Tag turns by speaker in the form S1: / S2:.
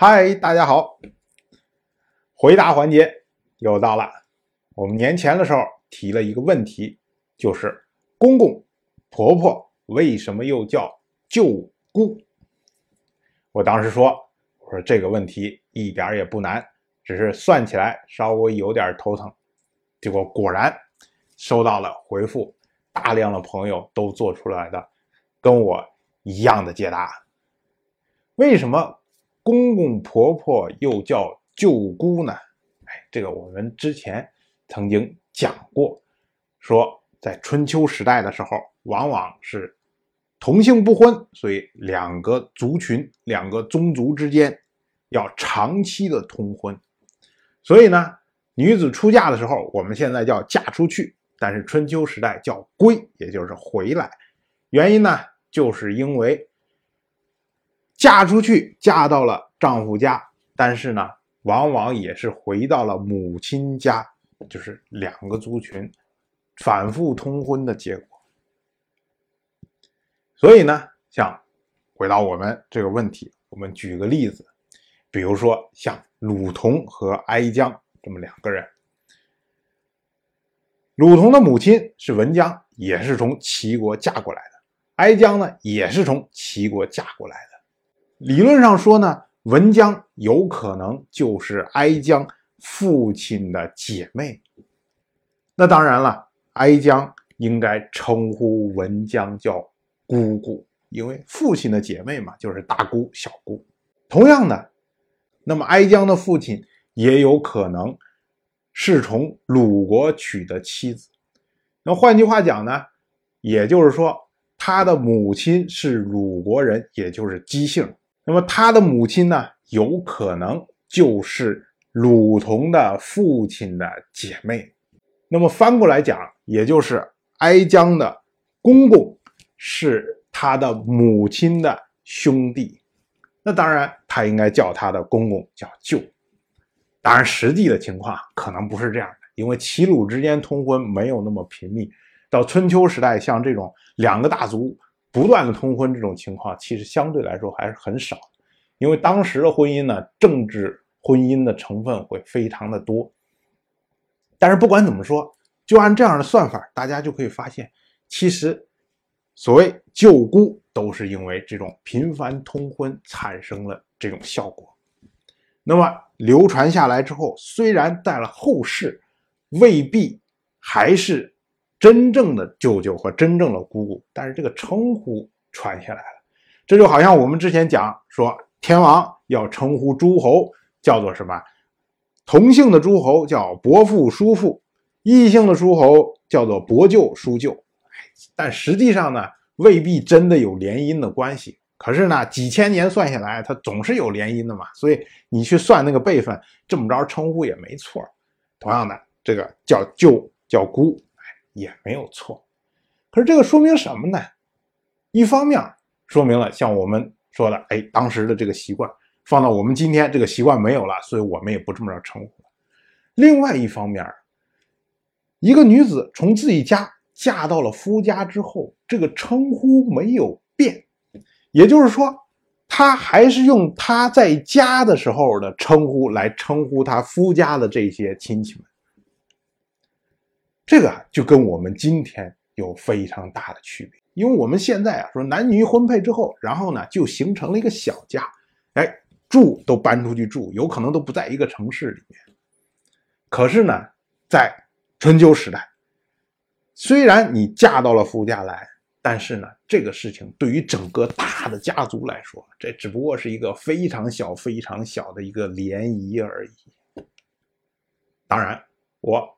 S1: 嗨，大家好！回答环节又到了。我们年前的时候提了一个问题，就是公公婆婆为什么又叫舅姑？我当时说，我说这个问题一点也不难，只是算起来稍微有点头疼。结果果然收到了回复，大量的朋友都做出来的跟我一样的解答。为什么？公公婆婆又叫舅姑呢？哎，这个我们之前曾经讲过，说在春秋时代的时候，往往是同姓不婚，所以两个族群、两个宗族之间要长期的通婚。所以呢，女子出嫁的时候，我们现在叫嫁出去，但是春秋时代叫归，也就是回来。原因呢，就是因为。嫁出去，嫁到了丈夫家，但是呢，往往也是回到了母亲家，就是两个族群反复通婚的结果。所以呢，像回到我们这个问题，我们举个例子，比如说像鲁同和哀姜这么两个人，鲁同的母亲是文姜，也是从齐国嫁过来的；哀姜呢，也是从齐国嫁过来的。理论上说呢，文姜有可能就是哀姜父亲的姐妹。那当然了，哀姜应该称呼文姜叫姑姑，因为父亲的姐妹嘛，就是大姑、小姑。同样的，那么哀姜的父亲也有可能是从鲁国娶的妻子。那换句话讲呢，也就是说，他的母亲是鲁国人，也就是姬姓。那么他的母亲呢，有可能就是鲁同的父亲的姐妹。那么翻过来讲，也就是哀姜的公公是他的母亲的兄弟。那当然，他应该叫他的公公叫舅。当然，实际的情况可能不是这样的，因为齐鲁之间通婚没有那么频密。到春秋时代，像这种两个大族。不断的通婚这种情况，其实相对来说还是很少，因为当时的婚姻呢，政治婚姻的成分会非常的多。但是不管怎么说，就按这样的算法，大家就可以发现，其实所谓舅姑都是因为这种频繁通婚产生了这种效果。那么流传下来之后，虽然在了后世，未必还是。真正的舅舅和真正的姑姑，但是这个称呼传下来了，这就好像我们之前讲说，天王要称呼诸侯叫做什么？同姓的诸侯叫伯父、叔父，异姓的诸侯叫做伯舅、叔舅。但实际上呢，未必真的有联姻的关系。可是呢，几千年算下来，它总是有联姻的嘛。所以你去算那个辈分，这么着称呼也没错。同样的，这个叫舅叫姑。也没有错，可是这个说明什么呢？一方面说明了像我们说的，哎，当时的这个习惯放到我们今天，这个习惯没有了，所以我们也不这么着称呼了。另外一方面，一个女子从自己家嫁到了夫家之后，这个称呼没有变，也就是说，她还是用她在家的时候的称呼来称呼她夫家的这些亲戚们。这个就跟我们今天有非常大的区别，因为我们现在啊说男女婚配之后，然后呢就形成了一个小家，哎，住都搬出去住，有可能都不在一个城市里面。可是呢，在春秋时代，虽然你嫁到了夫家来，但是呢，这个事情对于整个大的家族来说，这只不过是一个非常小、非常小的一个涟漪而已。当然，我。